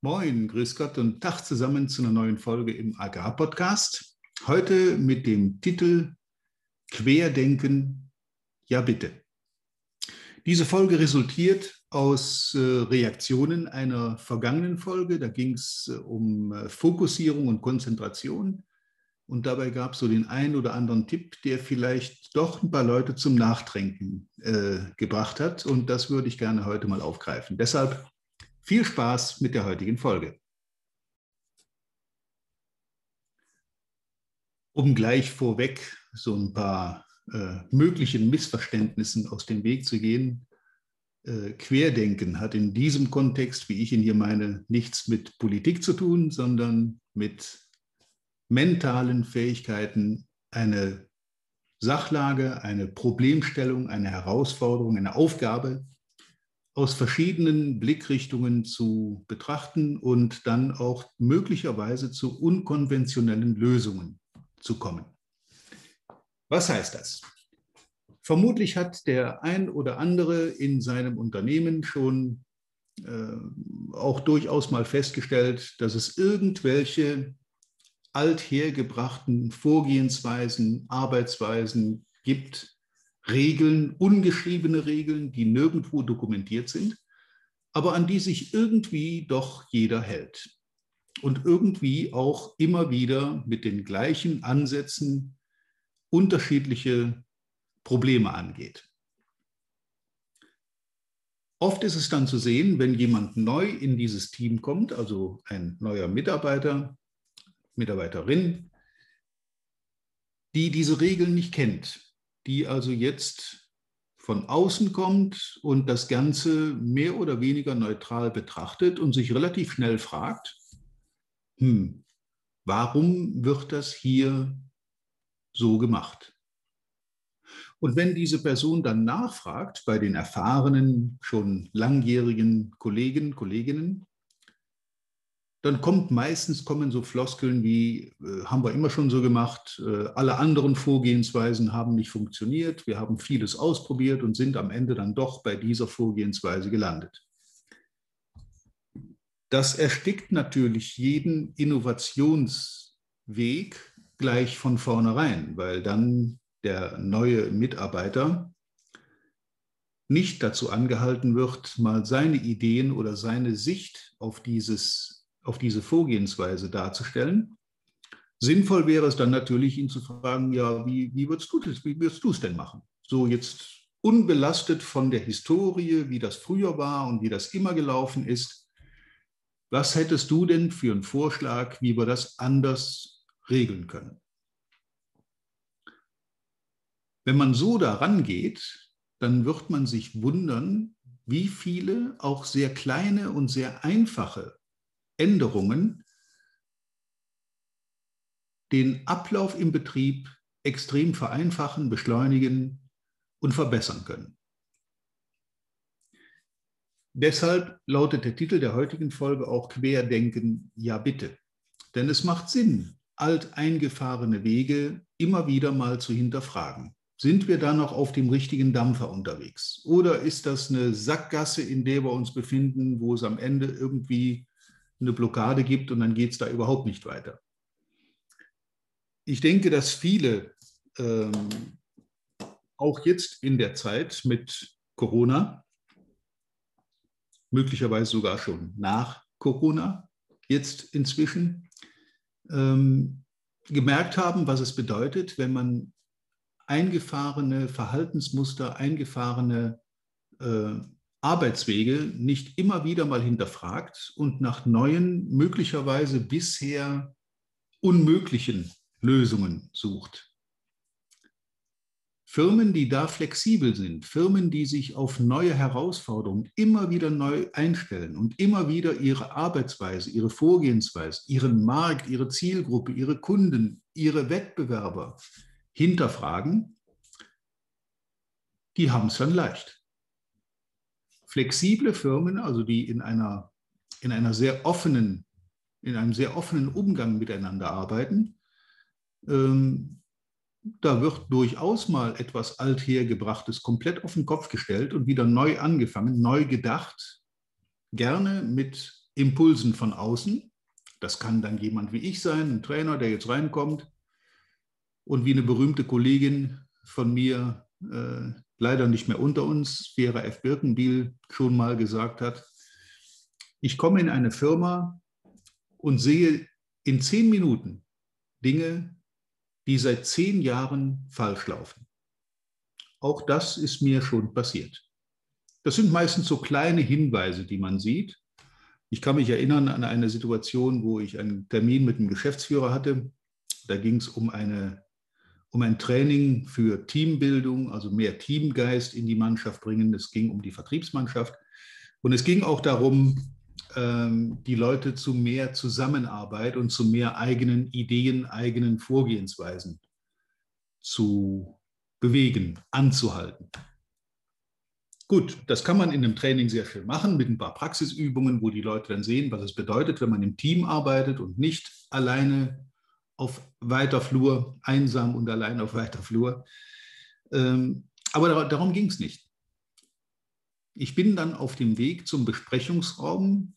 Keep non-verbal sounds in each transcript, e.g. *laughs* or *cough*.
Moin, grüß Gott und Tag zusammen zu einer neuen Folge im Agrar-Podcast. Heute mit dem Titel Querdenken, ja bitte. Diese Folge resultiert aus äh, Reaktionen einer vergangenen Folge. Da ging es äh, um äh, Fokussierung und Konzentration. Und dabei gab es so den einen oder anderen Tipp, der vielleicht doch ein paar Leute zum Nachdenken äh, gebracht hat. Und das würde ich gerne heute mal aufgreifen. Deshalb viel Spaß mit der heutigen Folge. Um gleich vorweg so ein paar äh, möglichen Missverständnissen aus dem Weg zu gehen, äh, Querdenken hat in diesem Kontext, wie ich ihn hier meine, nichts mit Politik zu tun, sondern mit mentalen Fähigkeiten, eine Sachlage, eine Problemstellung, eine Herausforderung, eine Aufgabe aus verschiedenen Blickrichtungen zu betrachten und dann auch möglicherweise zu unkonventionellen Lösungen zu kommen. Was heißt das? Vermutlich hat der ein oder andere in seinem Unternehmen schon äh, auch durchaus mal festgestellt, dass es irgendwelche althergebrachten Vorgehensweisen, Arbeitsweisen gibt, Regeln, ungeschriebene Regeln, die nirgendwo dokumentiert sind, aber an die sich irgendwie doch jeder hält. Und irgendwie auch immer wieder mit den gleichen Ansätzen unterschiedliche Probleme angeht. Oft ist es dann zu sehen, wenn jemand neu in dieses Team kommt, also ein neuer Mitarbeiter, Mitarbeiterin, die diese Regeln nicht kennt, die also jetzt von außen kommt und das Ganze mehr oder weniger neutral betrachtet und sich relativ schnell fragt, hm, warum wird das hier so gemacht? Und wenn diese Person dann nachfragt bei den erfahrenen, schon langjährigen Kollegen, Kolleginnen, dann kommt meistens kommen so Floskeln wie, äh, haben wir immer schon so gemacht, äh, alle anderen Vorgehensweisen haben nicht funktioniert, wir haben vieles ausprobiert und sind am Ende dann doch bei dieser Vorgehensweise gelandet. Das erstickt natürlich jeden Innovationsweg gleich von vornherein, weil dann der neue Mitarbeiter nicht dazu angehalten wird, mal seine Ideen oder seine Sicht auf dieses auf diese Vorgehensweise darzustellen. Sinnvoll wäre es dann natürlich, ihn zu fragen, ja, wie, wie würdest du das, wie würdest es denn machen? So jetzt unbelastet von der Historie, wie das früher war und wie das immer gelaufen ist. Was hättest du denn für einen Vorschlag, wie wir das anders regeln können? Wenn man so daran geht, dann wird man sich wundern, wie viele auch sehr kleine und sehr einfache Änderungen den Ablauf im Betrieb extrem vereinfachen, beschleunigen und verbessern können. Deshalb lautet der Titel der heutigen Folge auch Querdenken, ja bitte. Denn es macht Sinn, alteingefahrene Wege immer wieder mal zu hinterfragen. Sind wir da noch auf dem richtigen Dampfer unterwegs? Oder ist das eine Sackgasse, in der wir uns befinden, wo es am Ende irgendwie eine Blockade gibt und dann geht es da überhaupt nicht weiter. Ich denke, dass viele ähm, auch jetzt in der Zeit mit Corona, möglicherweise sogar schon nach Corona, jetzt inzwischen, ähm, gemerkt haben, was es bedeutet, wenn man eingefahrene Verhaltensmuster, eingefahrene äh, Arbeitswege nicht immer wieder mal hinterfragt und nach neuen, möglicherweise bisher unmöglichen Lösungen sucht. Firmen, die da flexibel sind, Firmen, die sich auf neue Herausforderungen immer wieder neu einstellen und immer wieder ihre Arbeitsweise, ihre Vorgehensweise, ihren Markt, ihre Zielgruppe, ihre Kunden, ihre Wettbewerber hinterfragen, die haben es dann leicht flexible Firmen, also die in einer, in einer sehr offenen, in einem sehr offenen Umgang miteinander arbeiten, ähm, da wird durchaus mal etwas Althergebrachtes komplett auf den Kopf gestellt und wieder neu angefangen, neu gedacht, gerne mit Impulsen von außen. Das kann dann jemand wie ich sein, ein Trainer, der jetzt reinkommt und wie eine berühmte Kollegin von mir, äh, leider nicht mehr unter uns, Vera F. Birkenbiel, schon mal gesagt hat, ich komme in eine Firma und sehe in zehn Minuten Dinge, die seit zehn Jahren falsch laufen. Auch das ist mir schon passiert. Das sind meistens so kleine Hinweise, die man sieht. Ich kann mich erinnern an eine Situation, wo ich einen Termin mit einem Geschäftsführer hatte. Da ging es um, eine, um ein Training für Teambildung, also mehr Teamgeist in die Mannschaft bringen. Es ging um die Vertriebsmannschaft. Und es ging auch darum, ähm, die Leute zu mehr Zusammenarbeit und zu mehr eigenen Ideen, eigenen Vorgehensweisen zu bewegen, anzuhalten. Gut, das kann man in einem Training sehr schön machen mit ein paar Praxisübungen, wo die Leute dann sehen, was es bedeutet, wenn man im Team arbeitet und nicht alleine auf weiter Flur, einsam und allein auf weiter Flur. Ähm, aber darum ging es nicht. Ich bin dann auf dem Weg zum Besprechungsraum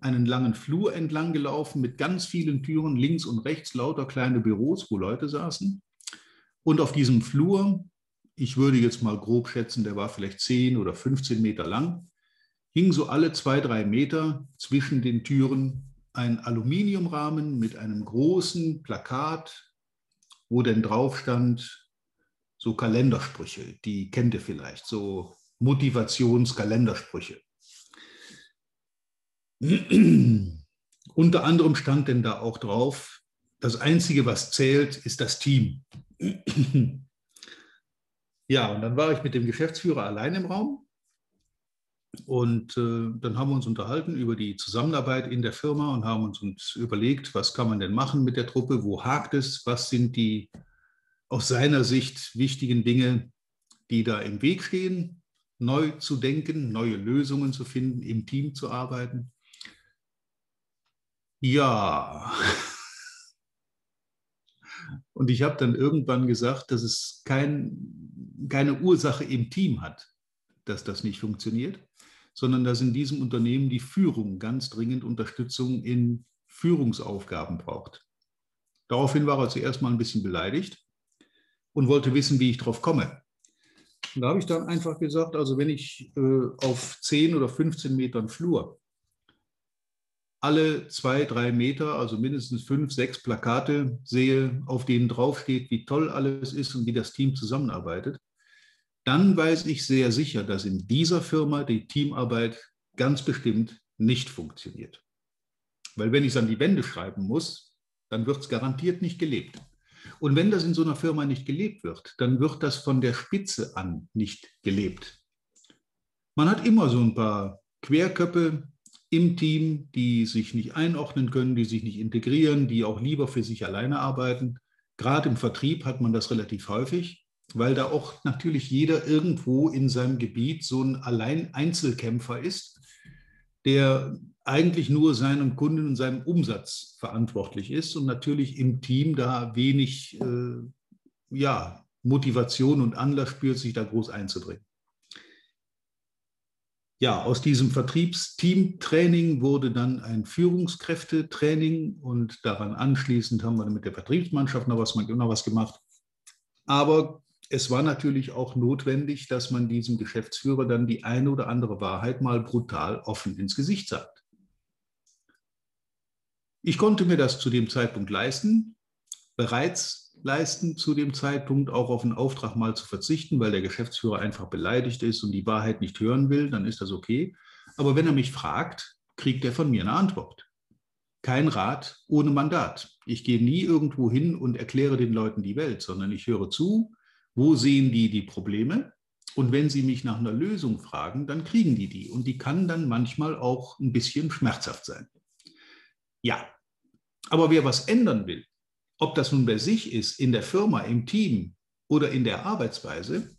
einen langen Flur entlang gelaufen mit ganz vielen Türen, links und rechts lauter kleine Büros, wo Leute saßen. Und auf diesem Flur ich würde jetzt mal grob schätzen, der war vielleicht 10 oder 15 Meter lang, hing so alle zwei, drei Meter zwischen den Türen ein Aluminiumrahmen mit einem großen Plakat, wo denn drauf stand, so Kalendersprüche, die kennt ihr vielleicht, so Motivationskalendersprüche. *clears throat* Unter anderem stand denn da auch drauf, das Einzige, was zählt, ist das Team. *clears throat* Ja, und dann war ich mit dem Geschäftsführer allein im Raum. Und äh, dann haben wir uns unterhalten über die Zusammenarbeit in der Firma und haben uns, uns überlegt, was kann man denn machen mit der Truppe, wo hakt es, was sind die aus seiner Sicht wichtigen Dinge, die da im Weg stehen, neu zu denken, neue Lösungen zu finden, im Team zu arbeiten. Ja, *laughs* und ich habe dann irgendwann gesagt, dass es kein, keine Ursache im Team hat, dass das nicht funktioniert, sondern dass in diesem Unternehmen die Führung ganz dringend Unterstützung in Führungsaufgaben braucht. Daraufhin war er zuerst mal ein bisschen beleidigt und wollte wissen, wie ich drauf komme. Und da habe ich dann einfach gesagt, also wenn ich äh, auf 10 oder 15 Metern Flur alle zwei, drei Meter, also mindestens fünf, sechs Plakate sehe, auf denen draufsteht, wie toll alles ist und wie das Team zusammenarbeitet, dann weiß ich sehr sicher, dass in dieser Firma die Teamarbeit ganz bestimmt nicht funktioniert. Weil wenn ich es an die Wände schreiben muss, dann wird es garantiert nicht gelebt. Und wenn das in so einer Firma nicht gelebt wird, dann wird das von der Spitze an nicht gelebt. Man hat immer so ein paar Querköpfe, im Team, die sich nicht einordnen können, die sich nicht integrieren, die auch lieber für sich alleine arbeiten. Gerade im Vertrieb hat man das relativ häufig, weil da auch natürlich jeder irgendwo in seinem Gebiet so ein Allein-Einzelkämpfer ist, der eigentlich nur seinem Kunden und seinem Umsatz verantwortlich ist und natürlich im Team da wenig äh, ja, Motivation und Anlass spürt, sich da groß einzubringen ja, aus diesem Vertriebsteam-Training wurde dann ein Führungskräftetraining und daran anschließend haben wir mit der Vertriebsmannschaft noch was, noch was gemacht. Aber es war natürlich auch notwendig, dass man diesem Geschäftsführer dann die eine oder andere Wahrheit mal brutal offen ins Gesicht sagt. Ich konnte mir das zu dem Zeitpunkt leisten. Bereits leisten, zu dem Zeitpunkt auch auf einen Auftrag mal zu verzichten, weil der Geschäftsführer einfach beleidigt ist und die Wahrheit nicht hören will, dann ist das okay. Aber wenn er mich fragt, kriegt er von mir eine Antwort. Kein Rat ohne Mandat. Ich gehe nie irgendwo hin und erkläre den Leuten die Welt, sondern ich höre zu, wo sehen die die Probleme und wenn sie mich nach einer Lösung fragen, dann kriegen die die. Und die kann dann manchmal auch ein bisschen schmerzhaft sein. Ja, aber wer was ändern will, ob das nun bei sich ist, in der Firma, im Team oder in der Arbeitsweise,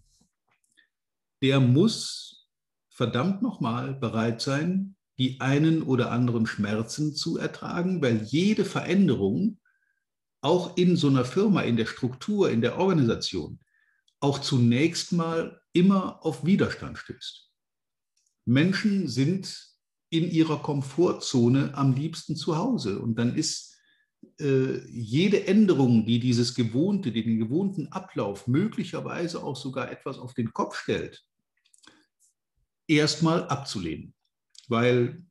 der muss verdammt nochmal bereit sein, die einen oder anderen Schmerzen zu ertragen, weil jede Veränderung auch in so einer Firma, in der Struktur, in der Organisation, auch zunächst mal immer auf Widerstand stößt. Menschen sind in ihrer Komfortzone am liebsten zu Hause. Und dann ist äh, jede Änderung, die dieses Gewohnte, den gewohnten Ablauf möglicherweise auch sogar etwas auf den Kopf stellt, erstmal abzulehnen. Weil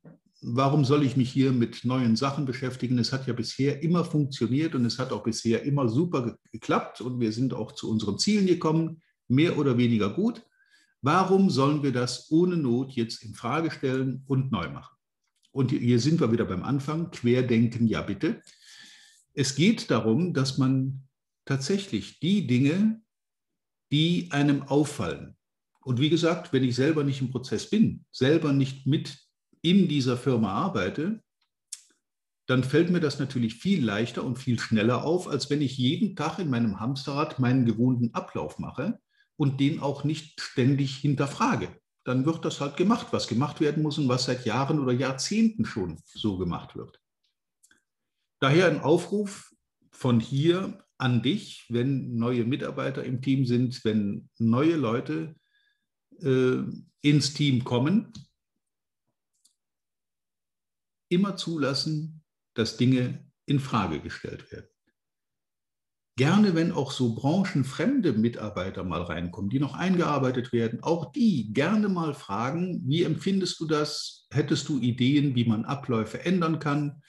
warum soll ich mich hier mit neuen Sachen beschäftigen? Es hat ja bisher immer funktioniert und es hat auch bisher immer super geklappt und wir sind auch zu unseren Zielen gekommen, mehr oder weniger gut. Warum sollen wir das ohne Not jetzt in Frage stellen und neu machen? Und hier sind wir wieder beim Anfang. Querdenken, ja bitte. Es geht darum, dass man tatsächlich die Dinge, die einem auffallen, und wie gesagt, wenn ich selber nicht im Prozess bin, selber nicht mit in dieser Firma arbeite, dann fällt mir das natürlich viel leichter und viel schneller auf, als wenn ich jeden Tag in meinem Hamsterrad meinen gewohnten Ablauf mache und den auch nicht ständig hinterfrage. Dann wird das halt gemacht, was gemacht werden muss und was seit Jahren oder Jahrzehnten schon so gemacht wird. Daher ein Aufruf von hier an dich, wenn neue Mitarbeiter im Team sind, wenn neue Leute äh, ins Team kommen, immer zulassen, dass Dinge in Frage gestellt werden. Gerne, wenn auch so branchenfremde Mitarbeiter mal reinkommen, die noch eingearbeitet werden, auch die gerne mal fragen, wie empfindest du das? Hättest du Ideen, wie man Abläufe ändern kann?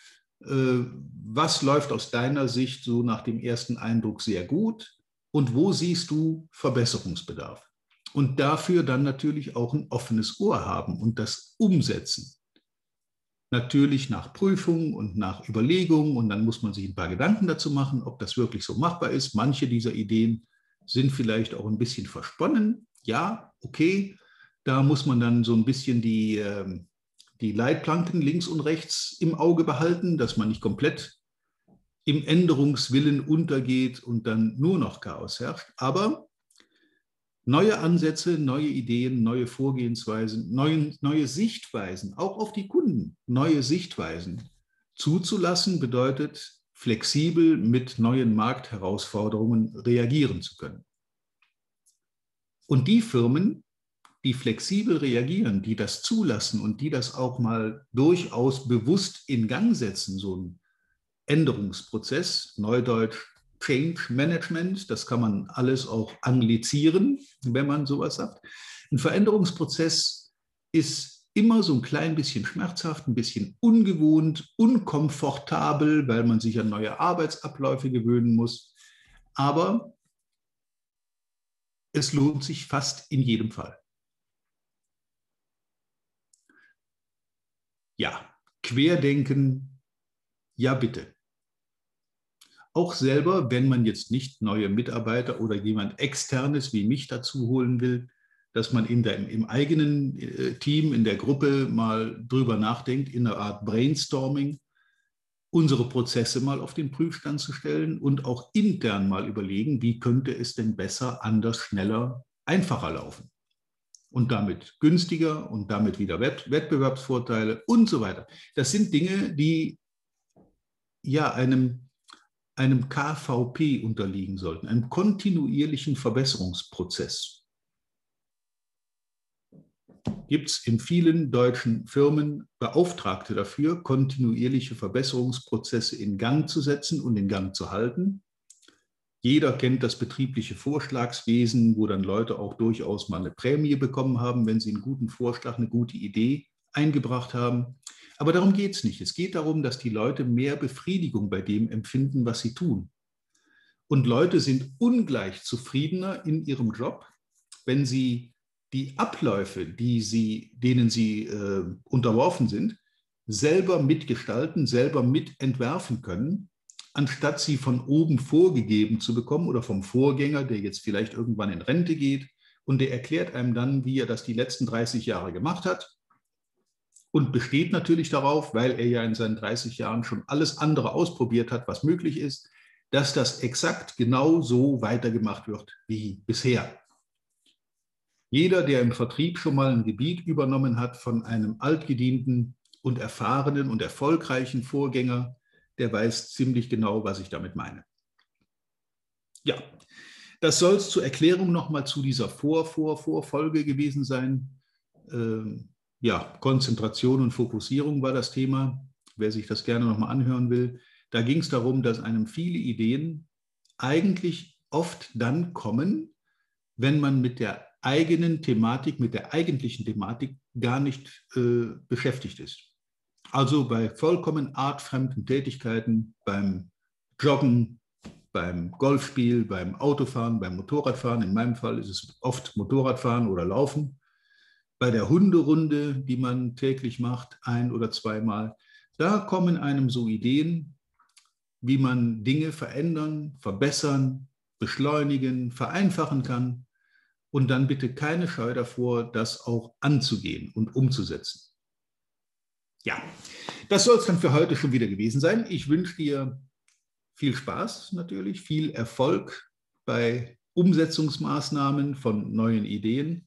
Äh, was läuft aus deiner Sicht so nach dem ersten Eindruck sehr gut? Und wo siehst du Verbesserungsbedarf? Und dafür dann natürlich auch ein offenes Ohr haben und das umsetzen natürlich nach Prüfung und nach Überlegung und dann muss man sich ein paar Gedanken dazu machen, ob das wirklich so machbar ist. Manche dieser Ideen sind vielleicht auch ein bisschen versponnen. Ja, okay, da muss man dann so ein bisschen die, ähm, die Leitplanken links und rechts im Auge behalten, dass man nicht komplett im Änderungswillen untergeht und dann nur noch Chaos herrscht. Aber neue Ansätze, neue Ideen, neue Vorgehensweisen, neue, neue Sichtweisen, auch auf die Kunden, neue Sichtweisen zuzulassen, bedeutet flexibel mit neuen Marktherausforderungen reagieren zu können. Und die Firmen, die flexibel reagieren, die das zulassen und die das auch mal durchaus bewusst in Gang setzen, so ein Änderungsprozess, Neudeutsch Change Management, das kann man alles auch anglizieren, wenn man sowas sagt. Ein Veränderungsprozess ist immer so ein klein bisschen schmerzhaft, ein bisschen ungewohnt, unkomfortabel, weil man sich an neue Arbeitsabläufe gewöhnen muss. Aber es lohnt sich fast in jedem Fall. Ja, Querdenken, ja bitte auch selber, wenn man jetzt nicht neue Mitarbeiter oder jemand externes wie mich dazu holen will, dass man in der, im eigenen äh, Team, in der Gruppe mal drüber nachdenkt, in einer Art Brainstorming, unsere Prozesse mal auf den Prüfstand zu stellen und auch intern mal überlegen, wie könnte es denn besser, anders, schneller, einfacher laufen. Und damit günstiger und damit wieder Wettbewerbsvorteile und so weiter. Das sind Dinge, die ja einem einem KVP unterliegen sollten, einem kontinuierlichen Verbesserungsprozess. Gibt es in vielen deutschen Firmen Beauftragte dafür, kontinuierliche Verbesserungsprozesse in Gang zu setzen und in Gang zu halten. Jeder kennt das betriebliche Vorschlagswesen, wo dann Leute auch durchaus mal eine Prämie bekommen haben, wenn sie einen guten Vorschlag, eine gute Idee eingebracht haben. Aber darum geht es nicht. Es geht darum, dass die Leute mehr Befriedigung bei dem empfinden, was sie tun. Und Leute sind ungleich zufriedener in ihrem Job, wenn sie die Abläufe, die sie, denen sie äh, unterworfen sind, selber mitgestalten, selber mitentwerfen können, anstatt sie von oben vorgegeben zu bekommen oder vom Vorgänger, der jetzt vielleicht irgendwann in Rente geht und der erklärt einem dann, wie er das die letzten 30 Jahre gemacht hat und besteht natürlich darauf, weil er ja in seinen 30 Jahren schon alles andere ausprobiert hat, was möglich ist, dass das exakt genau so weitergemacht wird wie bisher. Jeder, der im Vertrieb schon mal ein Gebiet übernommen hat von einem altgedienten und erfahrenen und erfolgreichen Vorgänger, der weiß ziemlich genau, was ich damit meine. Ja, das soll es zur Erklärung nochmal zu dieser Vor-Vor-Vorfolge gewesen sein. Ähm, ja, Konzentration und Fokussierung war das Thema. Wer sich das gerne nochmal anhören will, da ging es darum, dass einem viele Ideen eigentlich oft dann kommen, wenn man mit der eigenen Thematik, mit der eigentlichen Thematik gar nicht äh, beschäftigt ist. Also bei vollkommen artfremden Tätigkeiten, beim Joggen, beim Golfspiel, beim Autofahren, beim Motorradfahren, in meinem Fall ist es oft Motorradfahren oder Laufen, bei der Hunderunde, die man täglich macht, ein oder zweimal, da kommen einem so Ideen, wie man Dinge verändern, verbessern, beschleunigen, vereinfachen kann. Und dann bitte keine Scheu davor, das auch anzugehen und umzusetzen. Ja, das soll es dann für heute schon wieder gewesen sein. Ich wünsche dir viel Spaß natürlich, viel Erfolg bei Umsetzungsmaßnahmen von neuen Ideen